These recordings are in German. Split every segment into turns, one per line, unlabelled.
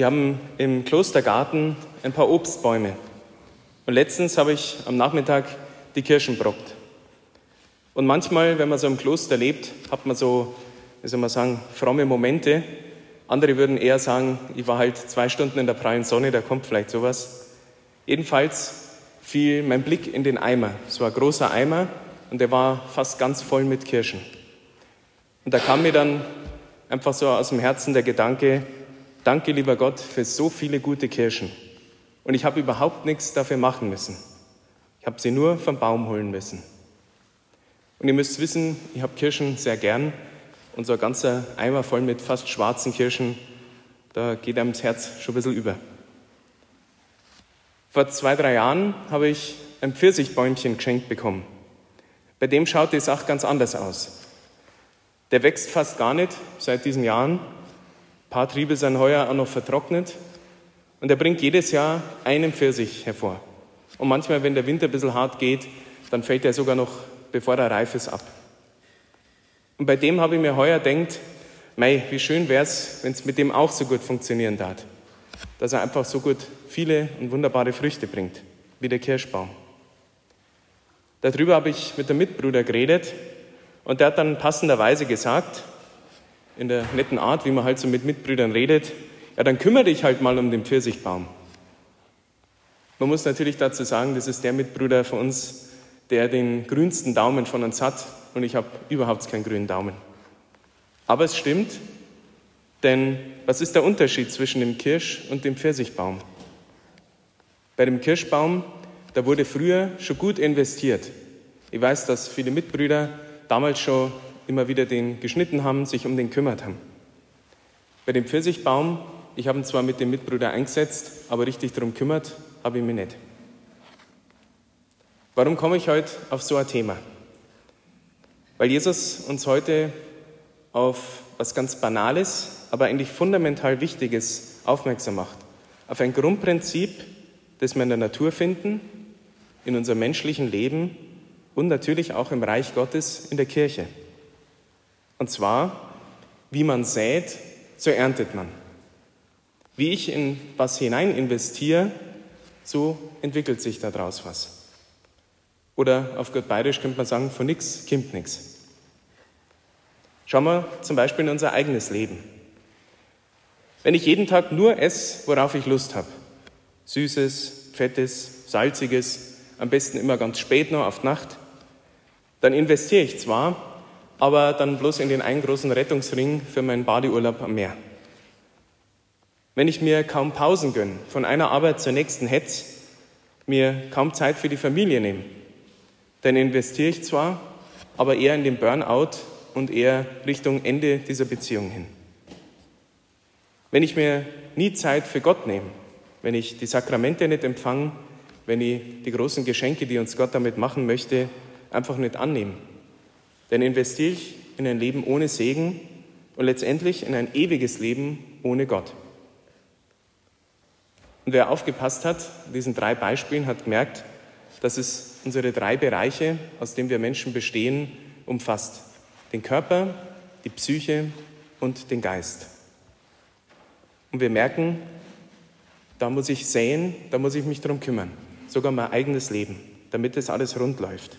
Wir haben im Klostergarten ein paar Obstbäume. Und letztens habe ich am Nachmittag die Kirschen brockt. Und manchmal, wenn man so im Kloster lebt, hat man so, wie soll man sagen, fromme Momente. Andere würden eher sagen, ich war halt zwei Stunden in der prallen Sonne, da kommt vielleicht sowas. Jedenfalls fiel mein Blick in den Eimer. Es war ein großer Eimer und der war fast ganz voll mit Kirschen. Und da kam mir dann einfach so aus dem Herzen der Gedanke, danke lieber Gott für so viele gute Kirschen. Und ich habe überhaupt nichts dafür machen müssen. Ich habe sie nur vom Baum holen müssen. Und ihr müsst wissen, ich habe Kirschen sehr gern. Und so ein ganzer Eimer voll mit fast schwarzen Kirschen, da geht einem das Herz schon ein bisschen über. Vor zwei, drei Jahren habe ich ein Pfirsichbäumchen geschenkt bekommen. Bei dem schaut die Sache ganz anders aus. Der wächst fast gar nicht seit diesen Jahren. Ein paar Triebe sind heuer auch noch vertrocknet. Und er bringt jedes Jahr einen Pfirsich hervor. Und manchmal, wenn der Winter ein bisschen hart geht, dann fällt er sogar noch, bevor er reif ist, ab. Und bei dem habe ich mir heuer denkt, mei, wie schön wäre es, wenn es mit dem auch so gut funktionieren darf. Dass er einfach so gut viele und wunderbare Früchte bringt, wie der Kirschbaum. Darüber habe ich mit dem Mitbruder geredet und der hat dann passenderweise gesagt, in der netten Art, wie man halt so mit Mitbrüdern redet, ja, dann kümmere dich halt mal um den Pfirsichbaum. Man muss natürlich dazu sagen, das ist der Mitbruder von uns, der den grünsten Daumen von uns hat und ich habe überhaupt keinen grünen Daumen. Aber es stimmt, denn was ist der Unterschied zwischen dem Kirsch und dem Pfirsichbaum? Bei dem Kirschbaum da wurde früher schon gut investiert. Ich weiß, dass viele Mitbrüder damals schon immer wieder den geschnitten haben, sich um den kümmert haben. Bei dem Pfirsichbaum, ich habe ihn zwar mit dem Mitbruder eingesetzt, aber richtig darum kümmert, habe ich mich nicht. Warum komme ich heute auf so ein Thema? Weil Jesus uns heute auf was ganz Banales, aber eigentlich fundamental Wichtiges aufmerksam macht. Auf ein Grundprinzip, das wir in der Natur finden in unserem menschlichen Leben und natürlich auch im Reich Gottes in der Kirche. Und zwar, wie man sät, so erntet man. Wie ich in was hinein investiere, so entwickelt sich daraus was. Oder auf Gott bayerisch könnte man sagen, von nichts kommt nichts. Schauen wir zum Beispiel in unser eigenes Leben. Wenn ich jeden Tag nur esse, worauf ich Lust habe, Süßes, Fettes, Salziges, am besten immer ganz spät noch auf Nacht, dann investiere ich zwar, aber dann bloß in den einen großen Rettungsring für meinen Badeurlaub am Meer. Wenn ich mir kaum Pausen gönne, von einer Arbeit zur nächsten hetz, mir kaum Zeit für die Familie nehme, dann investiere ich zwar, aber eher in den Burnout und eher Richtung Ende dieser Beziehung hin. Wenn ich mir nie Zeit für Gott nehme, wenn ich die Sakramente nicht empfange, wenn ich die großen Geschenke, die uns Gott damit machen möchte, einfach nicht annehme. Dann investiere ich in ein Leben ohne Segen und letztendlich in ein ewiges Leben ohne Gott. Und wer aufgepasst hat, diesen drei Beispielen, hat gemerkt, dass es unsere drei Bereiche, aus denen wir Menschen bestehen, umfasst. Den Körper, die Psyche und den Geist. Und wir merken, da muss ich säen, da muss ich mich darum kümmern sogar mein eigenes Leben, damit das alles rund läuft.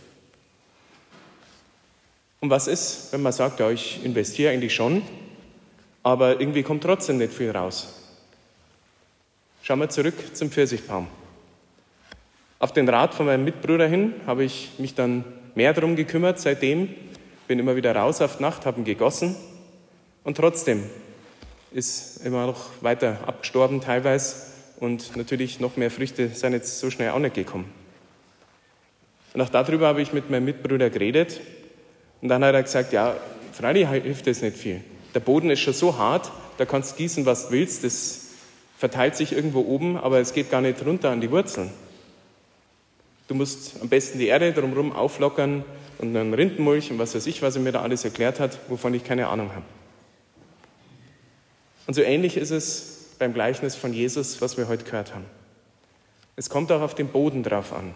Und was ist, wenn man sagt, ja, ich investiere eigentlich schon, aber irgendwie kommt trotzdem nicht viel raus? Schauen wir zurück zum Pfirsichbaum. Auf den Rat von meinem Mitbruder hin habe ich mich dann mehr darum gekümmert seitdem, bin immer wieder raus auf Nacht, habe ihn gegossen und trotzdem ist immer noch weiter abgestorben teilweise und natürlich noch mehr Früchte sind jetzt so schnell auch nicht gekommen. Und auch darüber habe ich mit meinem Mitbruder geredet und dann hat er gesagt, ja, freilich hilft das nicht viel. Der Boden ist schon so hart, da kannst du gießen, was du willst, das verteilt sich irgendwo oben, aber es geht gar nicht runter an die Wurzeln. Du musst am besten die Erde drumherum auflockern und dann Rindenmulch und was weiß ich, was er mir da alles erklärt hat, wovon ich keine Ahnung habe. Und so ähnlich ist es beim Gleichnis von Jesus, was wir heute gehört haben. Es kommt auch auf den Boden drauf an.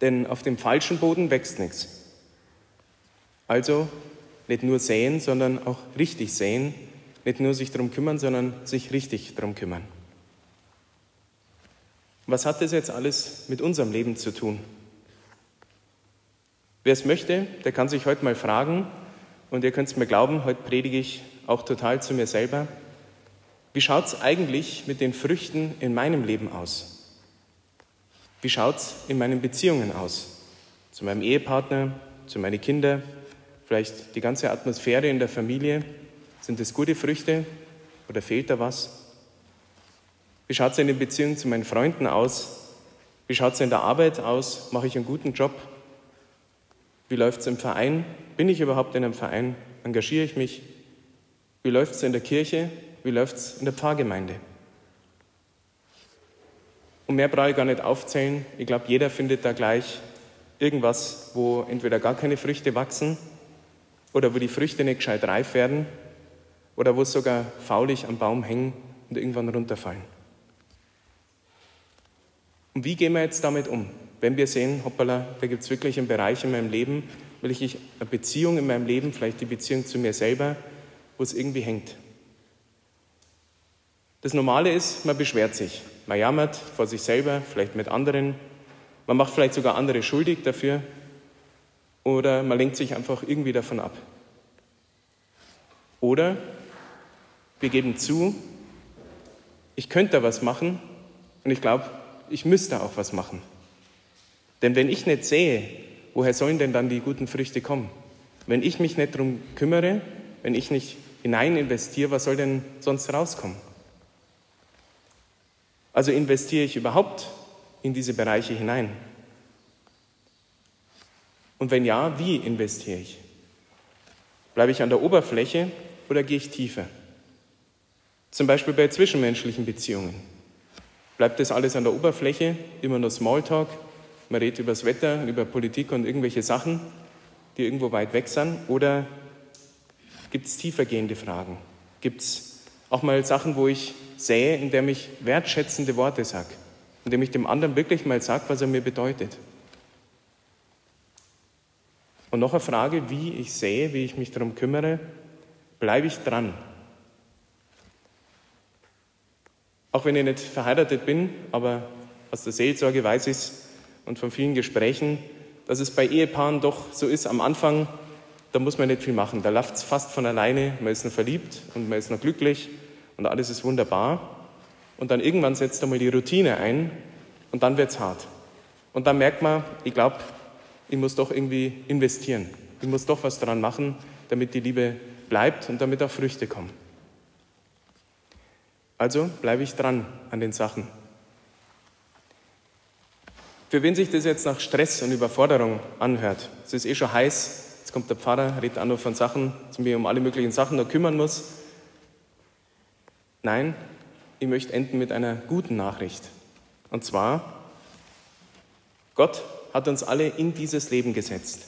Denn auf dem falschen Boden wächst nichts. Also nicht nur säen, sondern auch richtig säen, nicht nur sich darum kümmern, sondern sich richtig darum kümmern. Was hat das jetzt alles mit unserem Leben zu tun? Wer es möchte, der kann sich heute mal fragen, und ihr könnt es mir glauben, heute predige ich auch total zu mir selber. Wie schaut es eigentlich mit den Früchten in meinem Leben aus? Wie schaut es in meinen Beziehungen aus? Zu meinem Ehepartner, zu meinen Kindern, vielleicht die ganze Atmosphäre in der Familie. Sind es gute Früchte oder fehlt da was? Wie schaut es in den Beziehungen zu meinen Freunden aus? Wie schaut es in der Arbeit aus? Mache ich einen guten Job? Wie läuft es im Verein? Bin ich überhaupt in einem Verein? Engagiere ich mich? Wie läuft es in der Kirche? Wie läuft es in der Pfarrgemeinde? Und mehr brauche ich gar nicht aufzählen. Ich glaube, jeder findet da gleich irgendwas, wo entweder gar keine Früchte wachsen oder wo die Früchte nicht gescheit reif werden oder wo es sogar faulig am Baum hängen und irgendwann runterfallen. Und wie gehen wir jetzt damit um? Wenn wir sehen, hoppala, da gibt es wirklich einen Bereich in meinem Leben, will ich eine Beziehung in meinem Leben, vielleicht die Beziehung zu mir selber, wo es irgendwie hängt. Das Normale ist, man beschwert sich. Man jammert vor sich selber, vielleicht mit anderen. Man macht vielleicht sogar andere schuldig dafür. Oder man lenkt sich einfach irgendwie davon ab. Oder wir geben zu, ich könnte was machen und ich glaube, ich müsste auch was machen. Denn wenn ich nicht sehe, woher sollen denn dann die guten Früchte kommen? Wenn ich mich nicht darum kümmere, wenn ich nicht hinein investiere, was soll denn sonst rauskommen? Also investiere ich überhaupt in diese Bereiche hinein? Und wenn ja, wie investiere ich? Bleibe ich an der Oberfläche oder gehe ich tiefer? Zum Beispiel bei zwischenmenschlichen Beziehungen. Bleibt das alles an der Oberfläche, immer nur Smalltalk, man redet über das Wetter, über Politik und irgendwelche Sachen, die irgendwo weit weg sind? Oder gibt es tiefergehende Fragen? Gibt es auch mal Sachen, wo ich sähe, in der ich wertschätzende Worte sage, in dem ich dem anderen wirklich mal sage, was er mir bedeutet. Und noch eine Frage, wie ich sehe, wie ich mich darum kümmere, bleibe ich dran. Auch wenn ich nicht verheiratet bin, aber aus der Seelsorge weiß ich es und von vielen Gesprächen, dass es bei Ehepaaren doch so ist, am Anfang, da muss man nicht viel machen. Da läuft es fast von alleine, man ist noch verliebt und man ist noch glücklich und alles ist wunderbar. Und dann irgendwann setzt einmal die Routine ein und dann wird es hart. Und dann merkt man, ich glaube, ich muss doch irgendwie investieren. Ich muss doch was dran machen, damit die Liebe bleibt und damit auch Früchte kommen. Also bleibe ich dran an den Sachen. Für wen sich das jetzt nach Stress und Überforderung anhört, es ist eh schon heiß, jetzt kommt der Pfarrer, redet auch noch von Sachen, zu mir um alle möglichen Sachen noch kümmern muss, Nein, ich möchte enden mit einer guten Nachricht. Und zwar, Gott hat uns alle in dieses Leben gesetzt.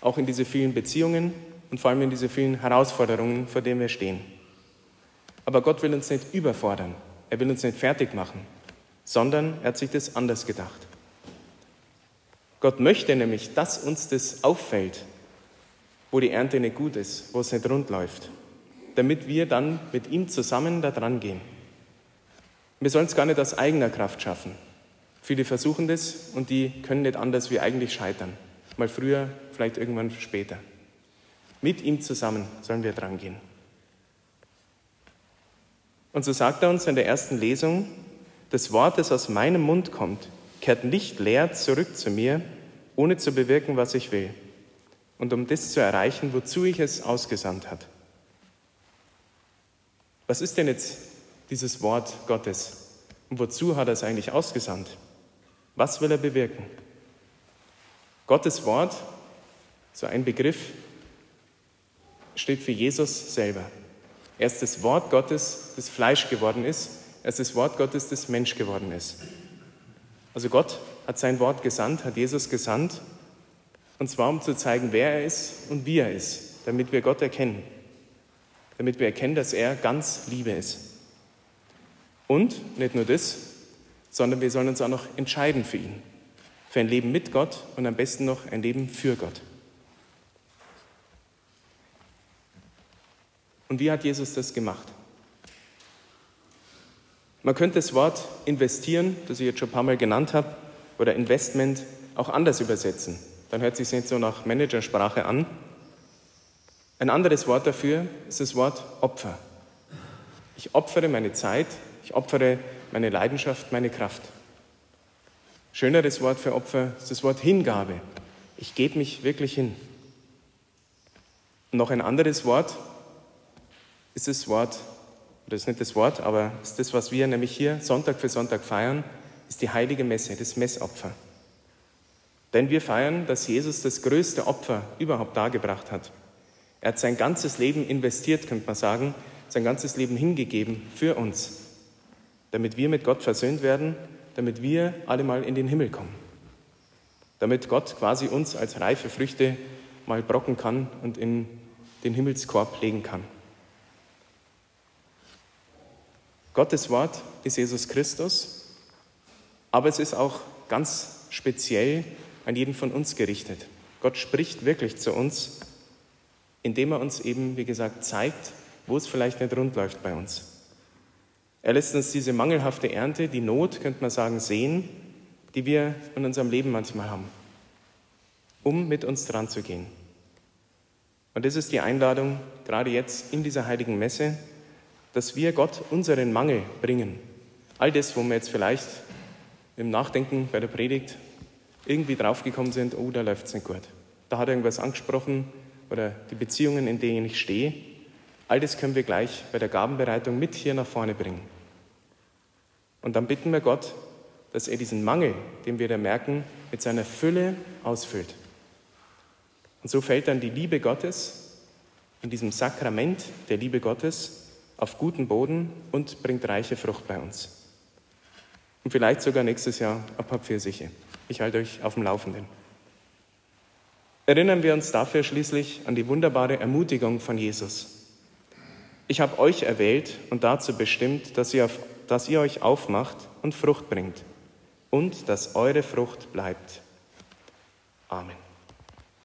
Auch in diese vielen Beziehungen und vor allem in diese vielen Herausforderungen, vor denen wir stehen. Aber Gott will uns nicht überfordern. Er will uns nicht fertig machen, sondern er hat sich das anders gedacht. Gott möchte nämlich, dass uns das auffällt, wo die Ernte nicht gut ist, wo es nicht rund läuft damit wir dann mit ihm zusammen da dran gehen. Wir sollen es gar nicht aus eigener Kraft schaffen. Viele versuchen das und die können nicht anders wie eigentlich scheitern. Mal früher, vielleicht irgendwann später. Mit ihm zusammen sollen wir dran gehen. Und so sagt er uns in der ersten Lesung, das Wort, das aus meinem Mund kommt, kehrt nicht leer zurück zu mir, ohne zu bewirken, was ich will. Und um das zu erreichen, wozu ich es ausgesandt hat. Was ist denn jetzt dieses Wort Gottes? Und wozu hat er es eigentlich ausgesandt? Was will er bewirken? Gottes Wort, so ein Begriff, steht für Jesus selber. Er ist das Wort Gottes, das Fleisch geworden ist. Er ist das Wort Gottes, das Mensch geworden ist. Also Gott hat sein Wort gesandt, hat Jesus gesandt, und zwar um zu zeigen, wer er ist und wie er ist, damit wir Gott erkennen damit wir erkennen, dass er ganz Liebe ist. Und nicht nur das, sondern wir sollen uns auch noch entscheiden für ihn. Für ein Leben mit Gott und am besten noch ein Leben für Gott. Und wie hat Jesus das gemacht? Man könnte das Wort investieren, das ich jetzt schon ein paar Mal genannt habe, oder Investment auch anders übersetzen. Dann hört sich nicht so nach Managersprache an. Ein anderes Wort dafür ist das Wort Opfer. Ich opfere meine Zeit, ich opfere meine Leidenschaft, meine Kraft. Schöneres Wort für Opfer ist das Wort Hingabe. Ich gebe mich wirklich hin. Und noch ein anderes Wort ist das Wort, das ist nicht das Wort, aber ist das, was wir nämlich hier Sonntag für Sonntag feiern, ist die heilige Messe, das Messopfer. Denn wir feiern, dass Jesus das größte Opfer überhaupt dargebracht hat. Er hat sein ganzes Leben investiert, könnte man sagen, sein ganzes Leben hingegeben für uns, damit wir mit Gott versöhnt werden, damit wir alle mal in den Himmel kommen. Damit Gott quasi uns als reife Früchte mal brocken kann und in den Himmelskorb legen kann. Gottes Wort ist Jesus Christus, aber es ist auch ganz speziell an jeden von uns gerichtet. Gott spricht wirklich zu uns, indem er uns eben, wie gesagt, zeigt, wo es vielleicht nicht rund läuft bei uns. Er lässt uns diese mangelhafte Ernte, die Not, könnte man sagen, sehen, die wir in unserem Leben manchmal haben, um mit uns dran zu gehen. Und das ist die Einladung, gerade jetzt in dieser heiligen Messe, dass wir Gott unseren Mangel bringen. All das, wo wir jetzt vielleicht im Nachdenken bei der Predigt irgendwie draufgekommen sind, oh, da läuft es nicht gut. Da hat irgendwas angesprochen oder die Beziehungen, in denen ich stehe. All das können wir gleich bei der Gabenbereitung mit hier nach vorne bringen. Und dann bitten wir Gott, dass er diesen Mangel, den wir da merken, mit seiner Fülle ausfüllt. Und so fällt dann die Liebe Gottes in diesem Sakrament der Liebe Gottes auf guten Boden und bringt reiche Frucht bei uns. Und vielleicht sogar nächstes Jahr ein paar Pfirsiche. Ich halte euch auf dem Laufenden. Erinnern wir uns dafür schließlich an die wunderbare Ermutigung von Jesus. Ich habe euch erwählt und dazu bestimmt, dass ihr, auf, dass ihr euch aufmacht und Frucht bringt und dass eure Frucht bleibt. Amen.